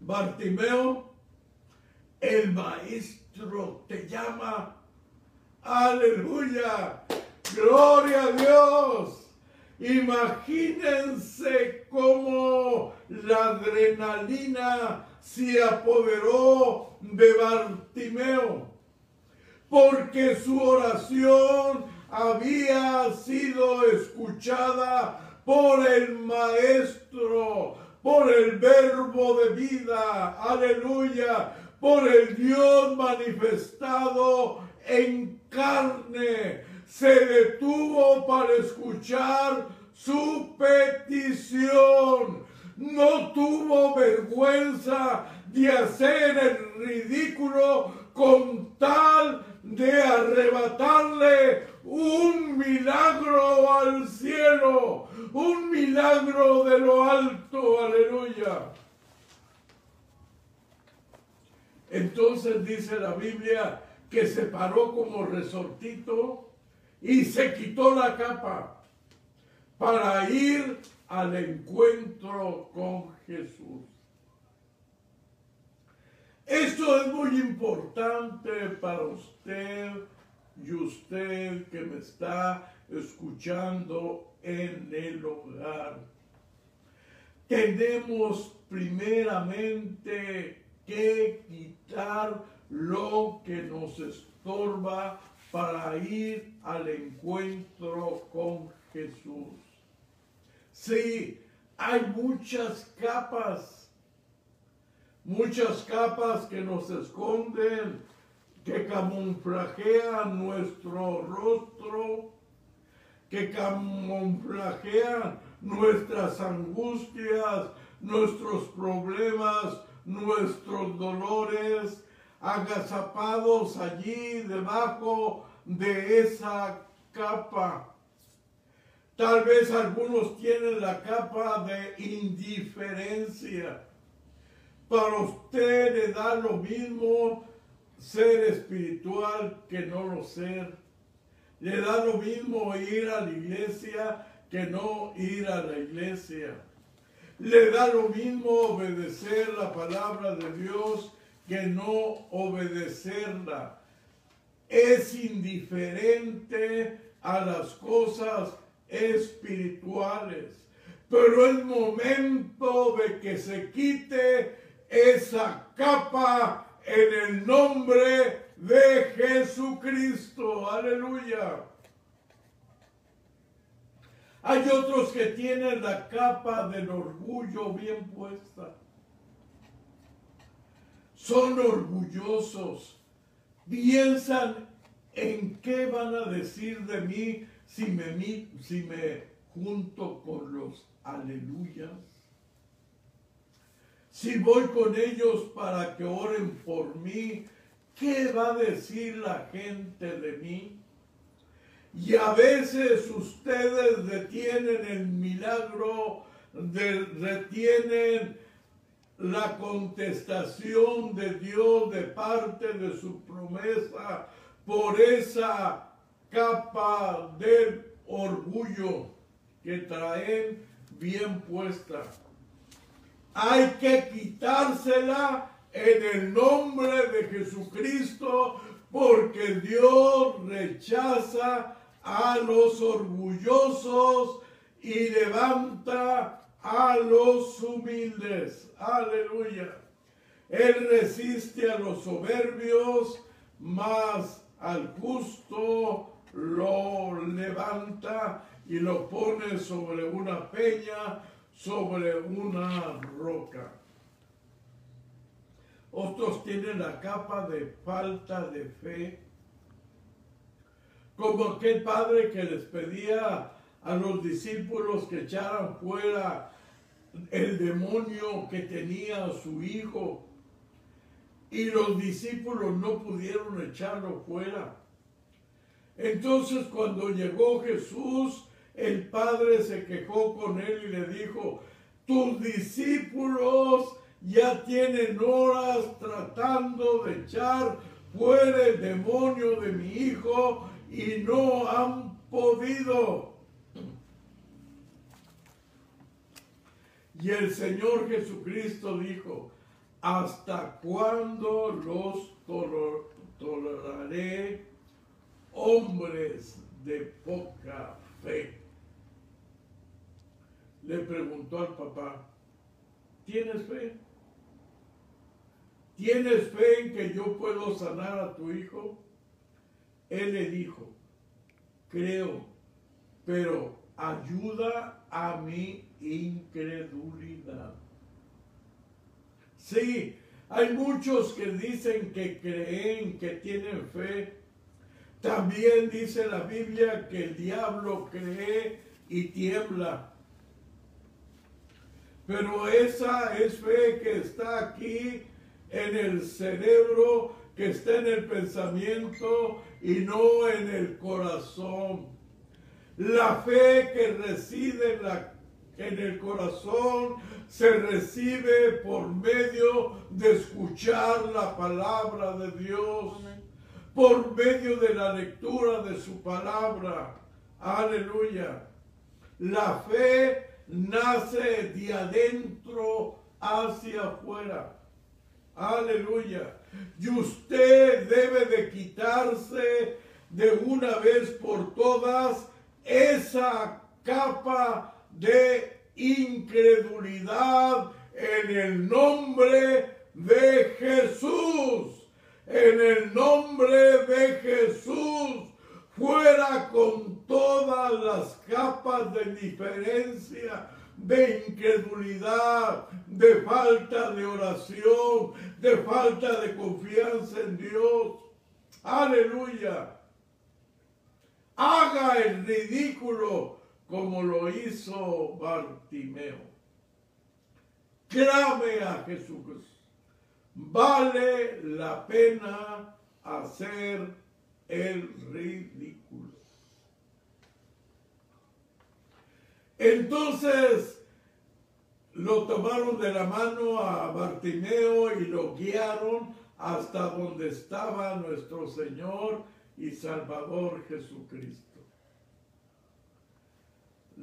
Bartimeo, el maestro te llama. Aleluya. Gloria a Dios. Imagínense cómo la adrenalina se apoderó de Bartimeo porque su oración había sido escuchada por el Maestro, por el verbo de vida, aleluya, por el Dios manifestado en carne. Se detuvo para escuchar su petición. No tuvo vergüenza de hacer el ridículo con tal de arrebatarle un milagro al cielo, un milagro de lo alto, aleluya. Entonces dice la Biblia que se paró como resortito y se quitó la capa para ir al encuentro con Jesús. Esto es muy importante para usted y usted que me está escuchando en el hogar. Tenemos primeramente que quitar lo que nos estorba para ir al encuentro con Jesús. Sí, hay muchas capas, muchas capas que nos esconden, que camuflajean nuestro rostro, que camuflajean nuestras angustias, nuestros problemas, nuestros dolores, agazapados allí debajo de esa capa. Tal vez algunos tienen la capa de indiferencia. Para usted le da lo mismo ser espiritual que no lo ser. Le da lo mismo ir a la iglesia que no ir a la iglesia. Le da lo mismo obedecer la palabra de Dios que no obedecerla. Es indiferente a las cosas espirituales. Pero es momento de que se quite esa capa en el nombre de Jesucristo. Aleluya. Hay otros que tienen la capa del orgullo bien puesta. Son orgullosos. Piensan en qué van a decir de mí si me, si me junto con los aleluyas. Si voy con ellos para que oren por mí, ¿qué va a decir la gente de mí? Y a veces ustedes detienen el milagro, de- detienen la contestación de Dios de parte de su promesa por esa capa del orgullo que traen bien puesta. Hay que quitársela en el nombre de Jesucristo porque Dios rechaza a los orgullosos y levanta a los humildes. Aleluya. Él resiste a los soberbios, mas al justo lo levanta y lo pone sobre una peña, sobre una roca. Otros tienen la capa de falta de fe, como aquel padre que les pedía a los discípulos que echaran fuera el demonio que tenía su hijo. Y los discípulos no pudieron echarlo fuera. Entonces cuando llegó Jesús, el Padre se quejó con él y le dijo, tus discípulos ya tienen horas tratando de echar fuera el demonio de mi hijo y no han podido. Y el Señor Jesucristo dijo, ¿hasta cuándo los toleraré hombres de poca fe? Le preguntó al papá, ¿tienes fe? ¿Tienes fe en que yo puedo sanar a tu hijo? Él le dijo, creo, pero ayuda a mi incredulidad. Sí, hay muchos que dicen que creen, que tienen fe. También dice la Biblia que el diablo cree y tiembla. Pero esa es fe que está aquí en el cerebro, que está en el pensamiento y no en el corazón. La fe que reside en, la- en el corazón se recibe por medio de escuchar la palabra de Dios, por medio de la lectura de su palabra. Aleluya. La fe nace de adentro hacia afuera. Aleluya. Y usted debe de quitarse de una vez por todas esa capa de incredulidad en el nombre de Jesús. En el nombre de Jesús. Fuera con todas las capas de diferencia, de incredulidad, de falta de oración, de falta de confianza en Dios. Aleluya. Haga el ridículo como lo hizo Bartimeo. Clame a Jesús. Vale la pena hacer el ridículo. Entonces lo tomaron de la mano a Bartimeo y lo guiaron hasta donde estaba nuestro Señor y Salvador Jesucristo.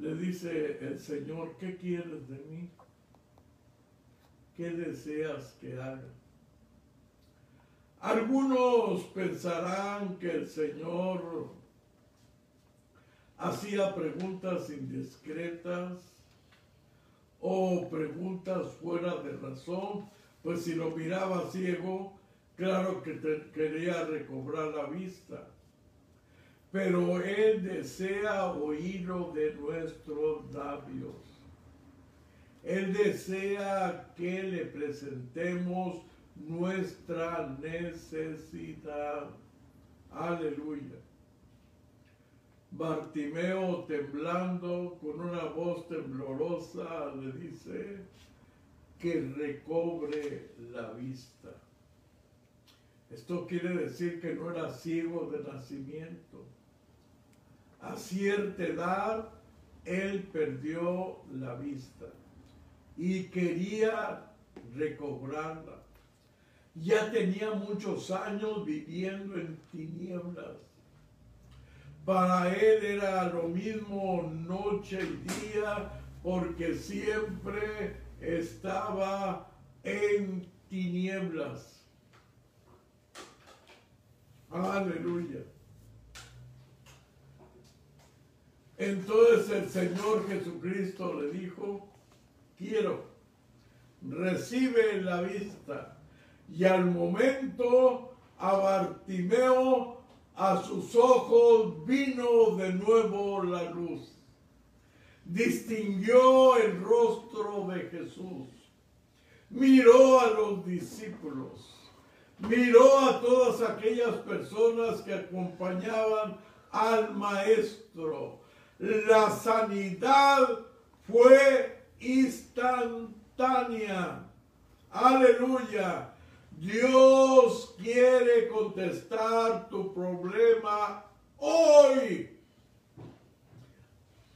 Le dice el Señor, ¿qué quieres de mí? ¿Qué deseas que haga? Algunos pensarán que el Señor hacía preguntas indiscretas o preguntas fuera de razón, pues si lo miraba ciego, claro que quería recobrar la vista. Pero Él desea oírlo de nuestros labios. Él desea que le presentemos nuestra necesidad. Aleluya. Bartimeo temblando con una voz temblorosa le dice que recobre la vista. Esto quiere decir que no era ciego de nacimiento. A cierta edad, él perdió la vista y quería recobrarla. Ya tenía muchos años viviendo en tinieblas. Para él era lo mismo noche y día porque siempre estaba en tinieblas. Aleluya. Entonces el Señor Jesucristo le dijo, quiero, recibe la vista. Y al momento a Bartimeo, a sus ojos vino de nuevo la luz. Distinguió el rostro de Jesús. Miró a los discípulos. Miró a todas aquellas personas que acompañaban al maestro. La sanidad fue instantánea. Aleluya. Dios quiere contestar tu problema hoy.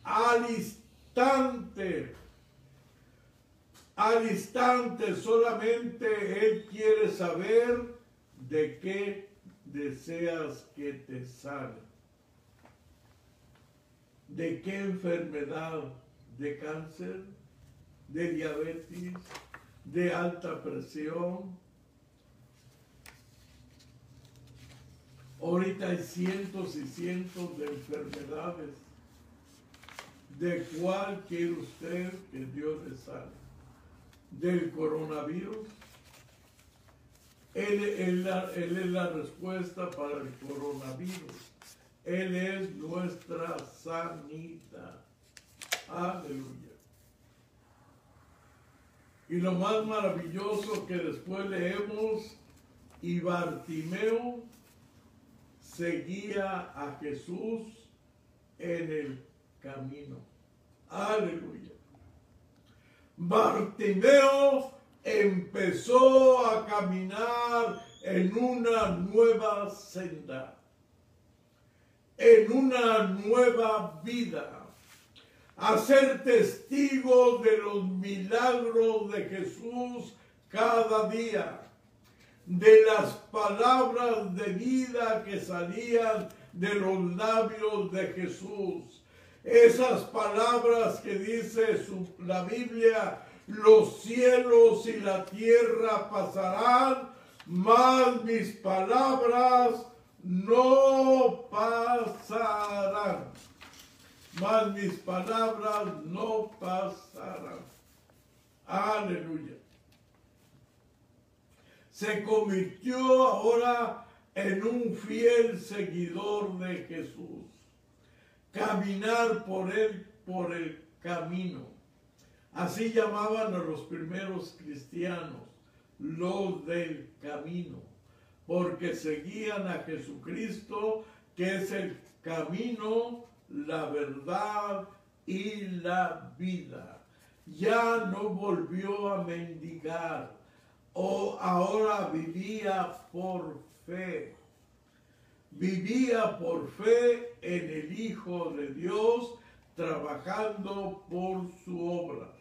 Al instante. Al instante solamente Él quiere saber de qué deseas que te sane. ¿De qué enfermedad? ¿De cáncer? ¿De diabetes? ¿De alta presión? Ahorita hay cientos y cientos de enfermedades. ¿De cuál quiere usted que Dios le sane? ¿Del coronavirus? Él, él es la respuesta para el coronavirus. Él es nuestra sanidad. Aleluya. Y lo más maravilloso que después leemos, y Bartimeo seguía a Jesús en el camino. Aleluya. Bartimeo empezó a caminar en una nueva senda, en una nueva vida, a ser testigo de los milagros de Jesús cada día, de las palabras de vida que salían de los labios de Jesús. Esas palabras que dice la Biblia, los cielos y la tierra pasarán, mas mis palabras no pasarán. Mas mis palabras no pasarán. Aleluya. Se convirtió ahora en un fiel seguidor de Jesús. Caminar por él, por el camino. Así llamaban a los primeros cristianos, los del camino, porque seguían a Jesucristo, que es el camino, la verdad y la vida. Ya no volvió a mendigar, o ahora vivía por fe. Vivía por fe en el Hijo de Dios, trabajando por su obra,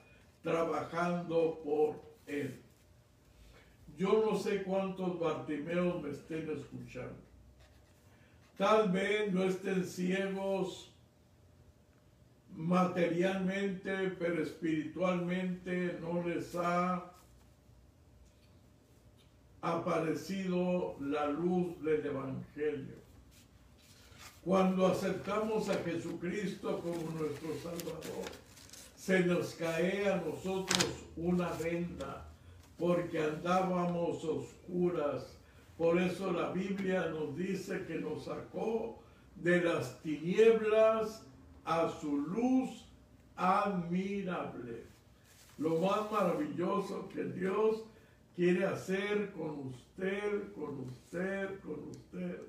trabajando por Él. Yo no sé cuántos Bartimeos me estén escuchando. Tal vez no estén ciegos materialmente, pero espiritualmente no les ha aparecido la luz del Evangelio. Cuando aceptamos a Jesucristo como nuestro Salvador, se nos cae a nosotros una venda porque andábamos oscuras. Por eso la Biblia nos dice que nos sacó de las tinieblas a su luz admirable. Lo más maravilloso que Dios quiere hacer con usted, con usted, con usted,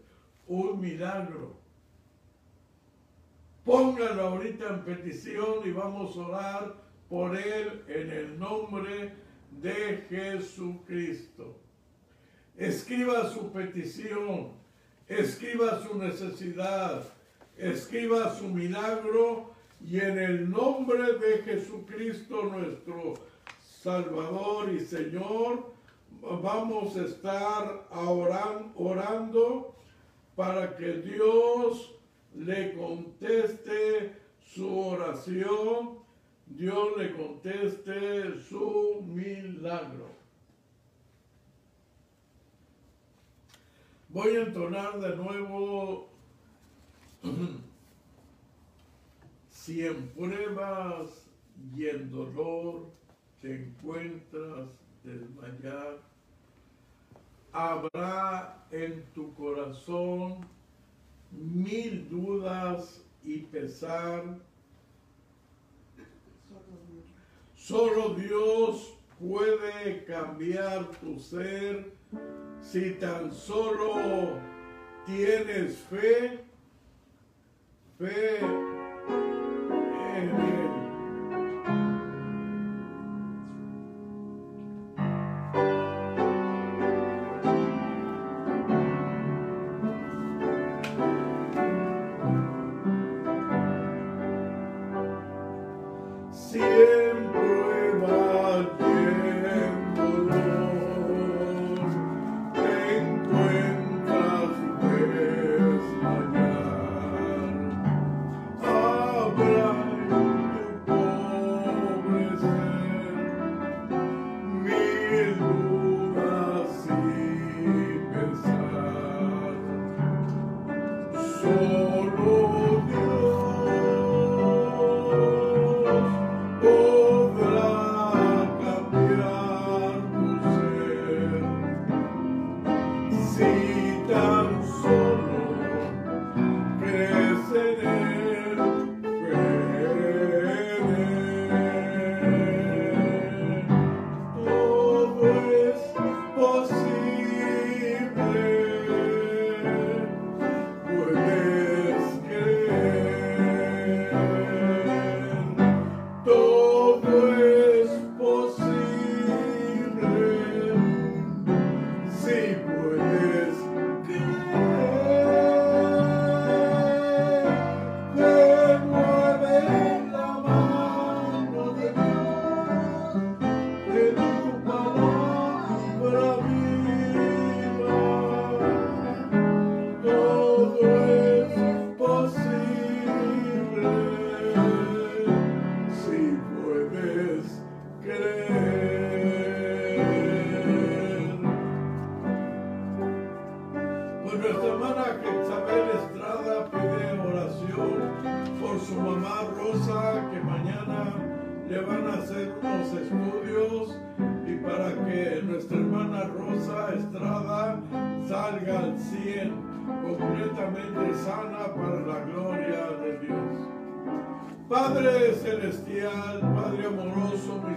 un milagro. Póngalo ahorita en petición y vamos a orar por él en el nombre de Jesucristo. escriba su petición, escriba su necesidad, escriba su milagro y en el nombre de Jesucristo nuestro Salvador y Señor, vamos a estar oran- orando para que Dios le conteste su oración, Dios le conteste su milagro. Voy a entonar de nuevo si en pruebas y en dolor te encuentras desmayar, habrá en tu corazón mil dudas y pesar. Solo Dios. Puede cambiar tu ser si tan solo tienes fe, fe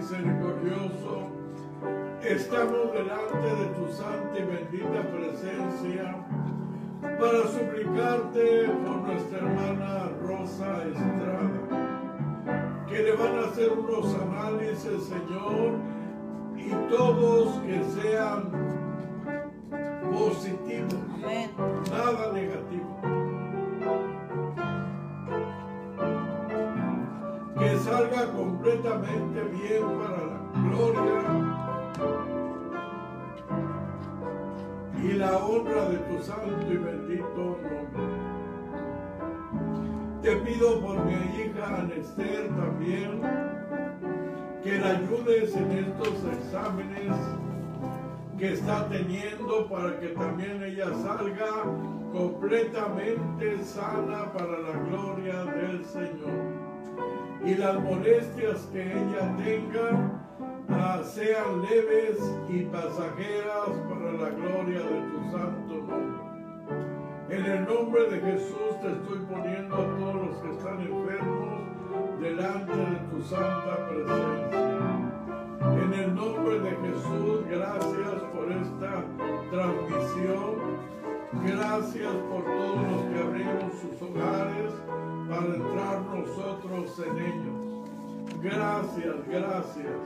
misericordioso, estamos delante de tu santa y bendita presencia para suplicarte por nuestra hermana Rosa Estrada, que le van a hacer unos análisis, Señor, y todos que sean positivos, nada negativo. Completamente bien para la gloria y la honra de tu santo y bendito nombre. Te pido por mi hija Anester también que la ayudes en estos exámenes que está teniendo para que también ella salga completamente sana para la gloria del Señor. Y las molestias que ella tenga ah, sean leves y pasajeras para la gloria de tu santo nombre. En el nombre de Jesús te estoy poniendo a todos los que están enfermos delante de tu santa presencia. En el nombre de Jesús, gracias por esta transmisión. Gracias por todos los que abrieron sus hogares para entrar nosotros en ellos. Gracias, gracias.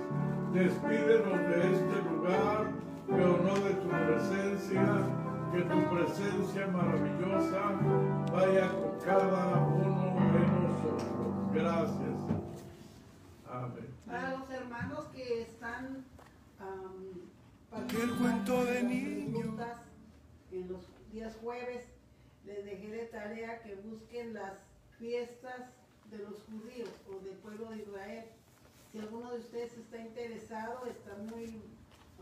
Despídenos de este lugar pero no de tu presencia. Que tu presencia maravillosa vaya con cada uno de nosotros. Gracias. Amén. Para los hermanos que están am, El cuento de participando en las niño. preguntas En los días jueves les dejé de tarea que busquen las fiestas de los judíos o del pueblo de Israel. Si alguno de ustedes está interesado, está muy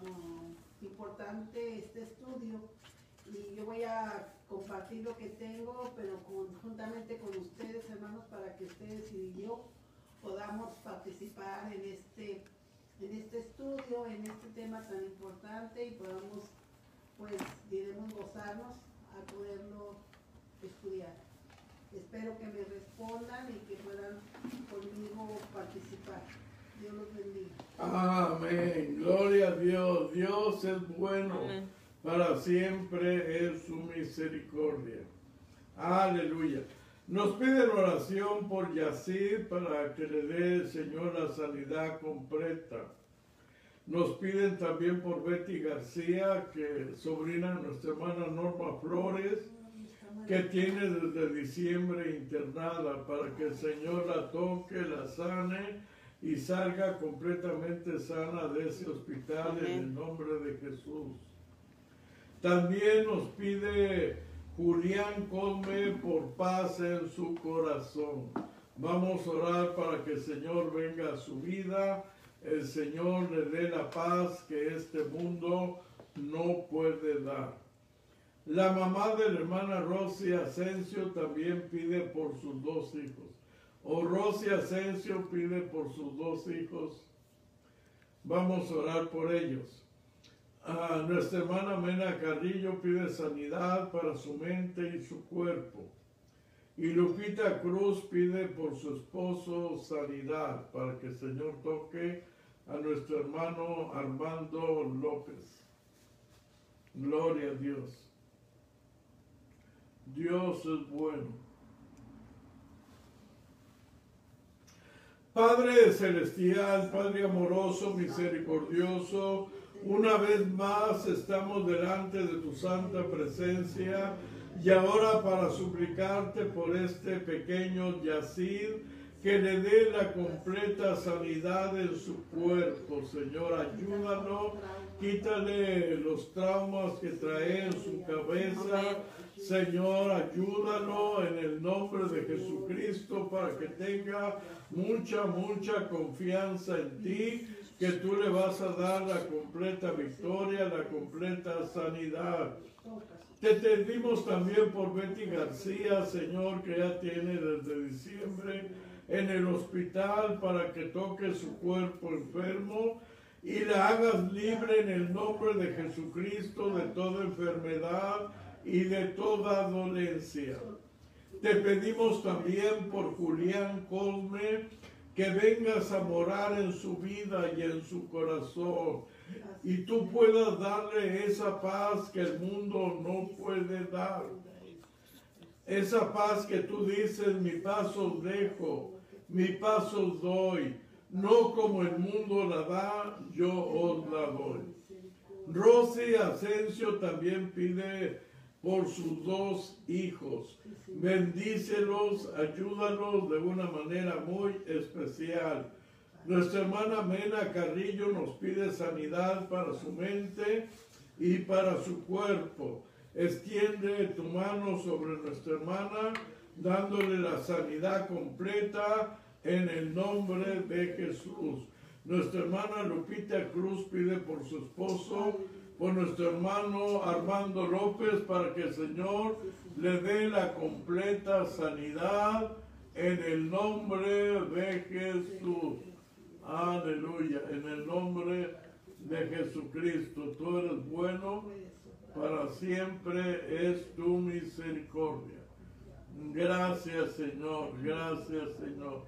um, importante este estudio y yo voy a compartir lo que tengo, pero conjuntamente con ustedes, hermanos, para que ustedes y yo podamos participar en este, en este estudio, en este tema tan importante y podamos, pues, diremos, gozarnos a poderlo estudiar. Espero que me respondan y que puedan conmigo participar. Dios los bendiga. Amén. Gloria a Dios. Dios es bueno. Amén. Para siempre es su misericordia. Aleluya. Nos piden oración por Yacid para que le dé el Señor la sanidad completa. Nos piden también por Betty García, que sobrina de nuestra hermana Norma Flores, que tiene desde diciembre internada, para que el Señor la toque, la sane y salga completamente sana de ese hospital en el nombre de Jesús. También nos pide Julián Come por paz en su corazón. Vamos a orar para que el Señor venga a su vida, el Señor le dé la paz que este mundo no puede dar. La mamá de la hermana Rosy Asensio también pide por sus dos hijos. O Rosy Asensio pide por sus dos hijos. Vamos a orar por ellos. Ah, nuestra hermana Mena Carrillo pide sanidad para su mente y su cuerpo. Y Lupita Cruz pide por su esposo sanidad para que el Señor toque a nuestro hermano Armando López. Gloria a Dios. Dios es bueno. Padre celestial, Padre amoroso, misericordioso, una vez más estamos delante de tu santa presencia y ahora para suplicarte por este pequeño Yacid que le dé la completa sanidad en su cuerpo, Señor, ayúdalo, quítale los traumas que trae en su cabeza, Señor, ayúdalo en el nombre de Jesucristo para que tenga mucha, mucha confianza en ti, que tú le vas a dar la completa victoria, la completa sanidad. Te pedimos también por Betty García, Señor, que ya tiene desde diciembre en el hospital para que toque su cuerpo enfermo y la hagas libre en el nombre de Jesucristo de toda enfermedad y de toda dolencia. Te pedimos también por Julián Colme que vengas a morar en su vida y en su corazón y tú puedas darle esa paz que el mundo no puede dar. Esa paz que tú dices, mi paz os dejo, mi paz os doy, no como el mundo la da, yo os la doy. Rosy Asensio también pide por sus dos hijos. Bendícelos, ayúdalos de una manera muy especial. Nuestra hermana Mena Carrillo nos pide sanidad para su mente y para su cuerpo. Extiende tu mano sobre nuestra hermana, dándole la sanidad completa en el nombre de Jesús. Nuestra hermana Lupita Cruz pide por su esposo, por nuestro hermano Armando López, para que el Señor le dé la completa sanidad en el nombre de Jesús. Aleluya, en el nombre de Jesucristo. Tú eres bueno, para siempre es tu misericordia. Gracias Señor, gracias Señor.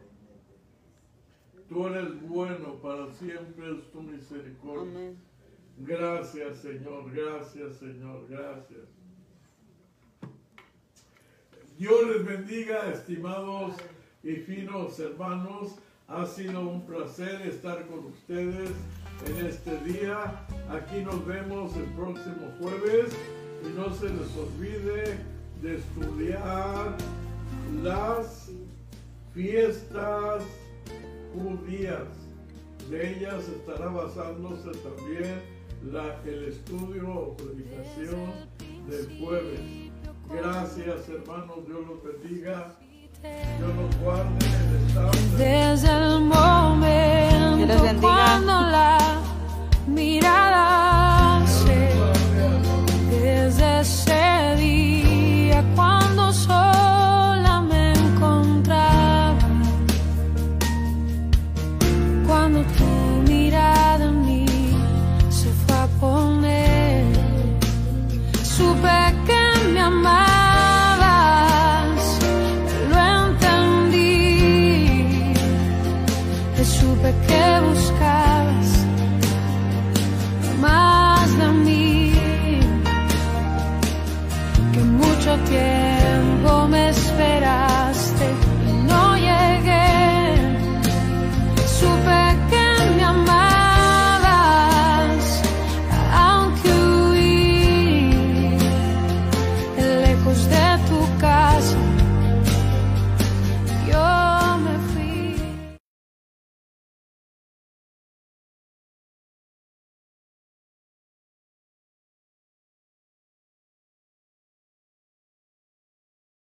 Tú eres bueno, para siempre es tu misericordia. Amén. Gracias Señor, gracias Señor, gracias. Dios les bendiga, estimados y finos hermanos. Ha sido un placer estar con ustedes en este día. Aquí nos vemos el próximo jueves y no se les olvide de estudiar las fiestas judías. De ellas estará basándose también la- el estudio o predicación del jueves. Gracias hermanos, Dios los bendiga, Dios los guarde, les ame. Desde el momento cuando la mirada